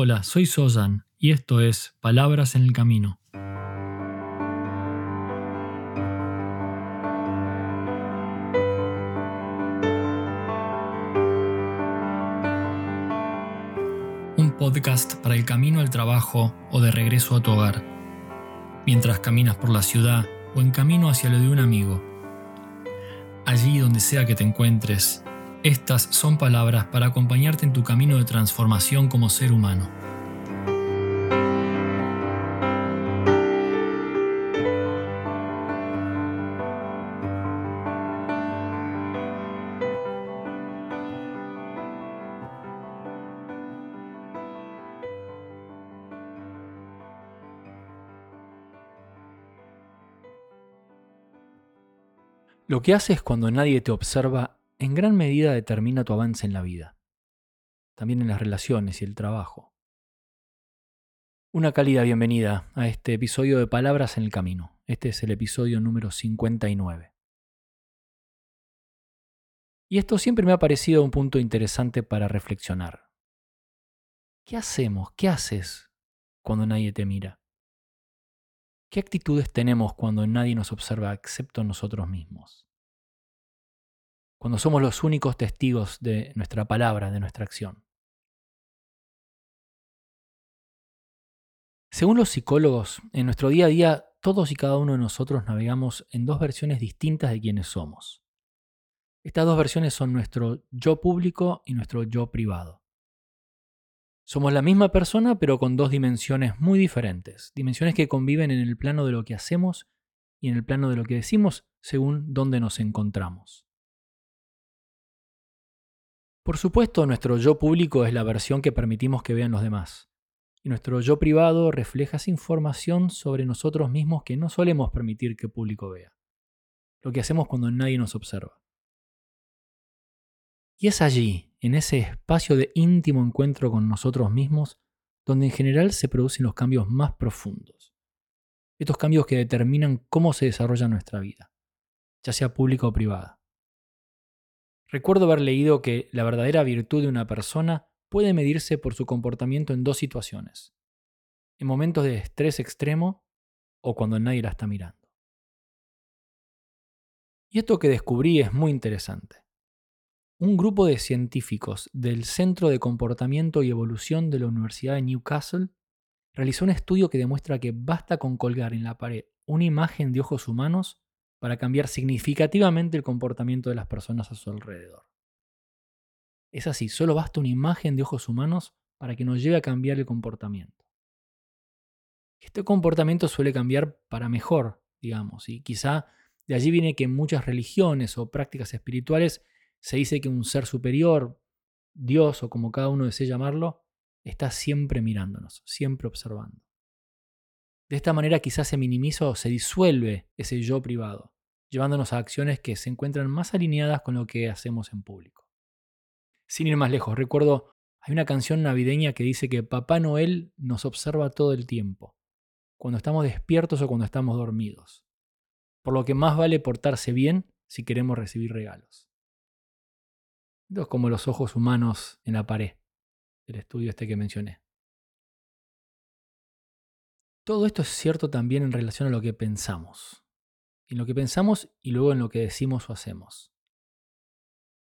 Hola, soy Sosan y esto es Palabras en el Camino. Un podcast para el camino al trabajo o de regreso a tu hogar, mientras caminas por la ciudad o en camino hacia lo de un amigo. Allí donde sea que te encuentres, estas son palabras para acompañarte en tu camino de transformación como ser humano. Lo que haces cuando nadie te observa en gran medida determina tu avance en la vida, también en las relaciones y el trabajo. Una cálida bienvenida a este episodio de Palabras en el Camino. Este es el episodio número 59. Y esto siempre me ha parecido un punto interesante para reflexionar. ¿Qué hacemos? ¿Qué haces cuando nadie te mira? ¿Qué actitudes tenemos cuando nadie nos observa excepto nosotros mismos? Cuando somos los únicos testigos de nuestra palabra, de nuestra acción. Según los psicólogos, en nuestro día a día todos y cada uno de nosotros navegamos en dos versiones distintas de quienes somos. Estas dos versiones son nuestro yo público y nuestro yo privado. Somos la misma persona pero con dos dimensiones muy diferentes, dimensiones que conviven en el plano de lo que hacemos y en el plano de lo que decimos según dónde nos encontramos. Por supuesto, nuestro yo público es la versión que permitimos que vean los demás. Y nuestro yo privado refleja esa información sobre nosotros mismos que no solemos permitir que el público vea. Lo que hacemos cuando nadie nos observa. Y es allí, en ese espacio de íntimo encuentro con nosotros mismos, donde en general se producen los cambios más profundos. Estos cambios que determinan cómo se desarrolla nuestra vida, ya sea pública o privada. Recuerdo haber leído que la verdadera virtud de una persona puede medirse por su comportamiento en dos situaciones. En momentos de estrés extremo o cuando nadie la está mirando. Y esto que descubrí es muy interesante. Un grupo de científicos del Centro de Comportamiento y Evolución de la Universidad de Newcastle realizó un estudio que demuestra que basta con colgar en la pared una imagen de ojos humanos para cambiar significativamente el comportamiento de las personas a su alrededor. Es así, solo basta una imagen de ojos humanos para que nos lleve a cambiar el comportamiento. Este comportamiento suele cambiar para mejor, digamos, y quizá de allí viene que en muchas religiones o prácticas espirituales se dice que un ser superior, Dios o como cada uno desee llamarlo, está siempre mirándonos, siempre observando. De esta manera quizás se minimiza o se disuelve ese yo privado, llevándonos a acciones que se encuentran más alineadas con lo que hacemos en público. Sin ir más lejos, recuerdo, hay una canción navideña que dice que Papá Noel nos observa todo el tiempo, cuando estamos despiertos o cuando estamos dormidos, por lo que más vale portarse bien si queremos recibir regalos. Esto es como los ojos humanos en la pared, el estudio este que mencioné. Todo esto es cierto también en relación a lo que pensamos. En lo que pensamos y luego en lo que decimos o hacemos.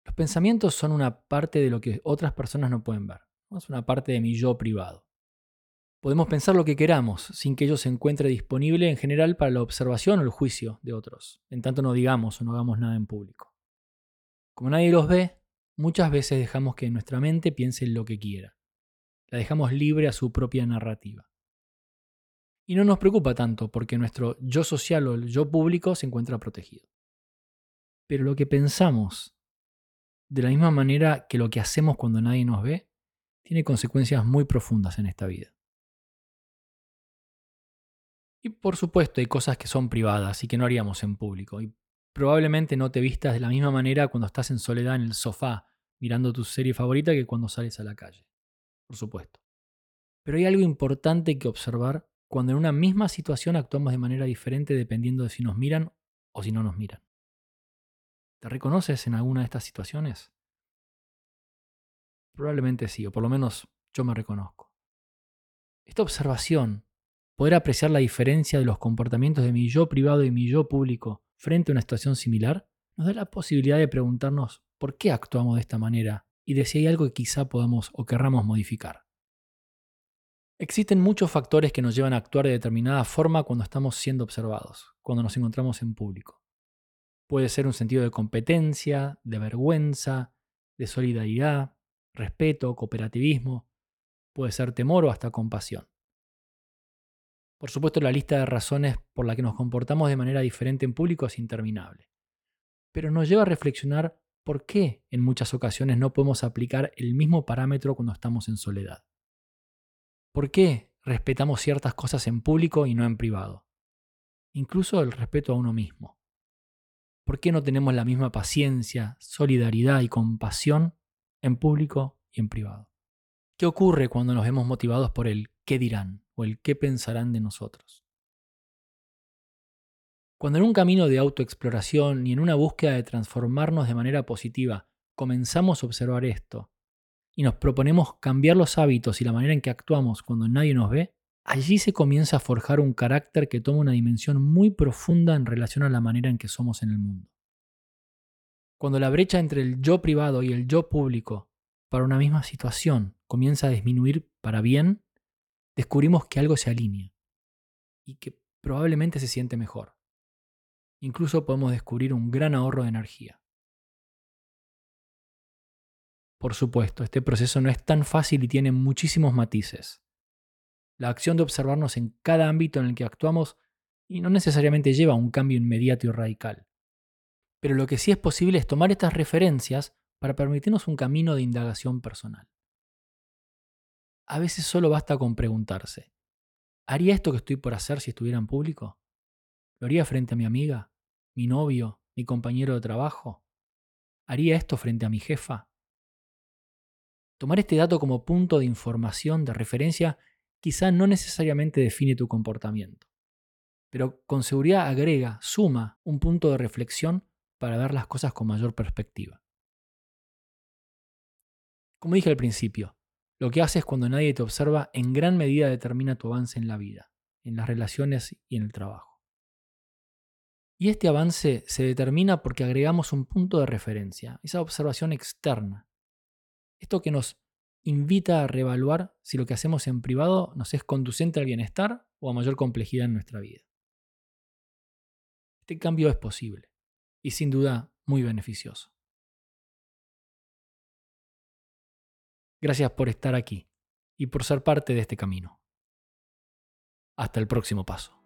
Los pensamientos son una parte de lo que otras personas no pueden ver. Es una parte de mi yo privado. Podemos pensar lo que queramos sin que ello se encuentre disponible en general para la observación o el juicio de otros, en tanto no digamos o no hagamos nada en público. Como nadie los ve, muchas veces dejamos que nuestra mente piense lo que quiera. La dejamos libre a su propia narrativa. Y no nos preocupa tanto porque nuestro yo social o el yo público se encuentra protegido. Pero lo que pensamos, de la misma manera que lo que hacemos cuando nadie nos ve, tiene consecuencias muy profundas en esta vida. Y por supuesto hay cosas que son privadas y que no haríamos en público. Y probablemente no te vistas de la misma manera cuando estás en soledad en el sofá mirando tu serie favorita que cuando sales a la calle. Por supuesto. Pero hay algo importante que observar cuando en una misma situación actuamos de manera diferente dependiendo de si nos miran o si no nos miran. ¿Te reconoces en alguna de estas situaciones? Probablemente sí, o por lo menos yo me reconozco. Esta observación, poder apreciar la diferencia de los comportamientos de mi yo privado y mi yo público frente a una situación similar, nos da la posibilidad de preguntarnos por qué actuamos de esta manera y de si hay algo que quizá podamos o querramos modificar. Existen muchos factores que nos llevan a actuar de determinada forma cuando estamos siendo observados, cuando nos encontramos en público. Puede ser un sentido de competencia, de vergüenza, de solidaridad, respeto, cooperativismo, puede ser temor o hasta compasión. Por supuesto, la lista de razones por las que nos comportamos de manera diferente en público es interminable, pero nos lleva a reflexionar por qué en muchas ocasiones no podemos aplicar el mismo parámetro cuando estamos en soledad. ¿Por qué respetamos ciertas cosas en público y no en privado? Incluso el respeto a uno mismo. ¿Por qué no tenemos la misma paciencia, solidaridad y compasión en público y en privado? ¿Qué ocurre cuando nos vemos motivados por el qué dirán o el qué pensarán de nosotros? Cuando en un camino de autoexploración y en una búsqueda de transformarnos de manera positiva comenzamos a observar esto y nos proponemos cambiar los hábitos y la manera en que actuamos cuando nadie nos ve, allí se comienza a forjar un carácter que toma una dimensión muy profunda en relación a la manera en que somos en el mundo. Cuando la brecha entre el yo privado y el yo público para una misma situación comienza a disminuir para bien, descubrimos que algo se alinea y que probablemente se siente mejor. Incluso podemos descubrir un gran ahorro de energía. Por supuesto, este proceso no es tan fácil y tiene muchísimos matices. La acción de observarnos en cada ámbito en el que actuamos no necesariamente lleva a un cambio inmediato y radical. Pero lo que sí es posible es tomar estas referencias para permitirnos un camino de indagación personal. A veces solo basta con preguntarse, ¿haría esto que estoy por hacer si estuviera en público? ¿Lo haría frente a mi amiga, mi novio, mi compañero de trabajo? ¿Haría esto frente a mi jefa? Tomar este dato como punto de información, de referencia, quizá no necesariamente define tu comportamiento, pero con seguridad agrega, suma un punto de reflexión para ver las cosas con mayor perspectiva. Como dije al principio, lo que haces cuando nadie te observa en gran medida determina tu avance en la vida, en las relaciones y en el trabajo. Y este avance se determina porque agregamos un punto de referencia, esa observación externa, esto que nos invita a reevaluar si lo que hacemos en privado nos es conducente al bienestar o a mayor complejidad en nuestra vida. Este cambio es posible y sin duda muy beneficioso. Gracias por estar aquí y por ser parte de este camino. Hasta el próximo paso.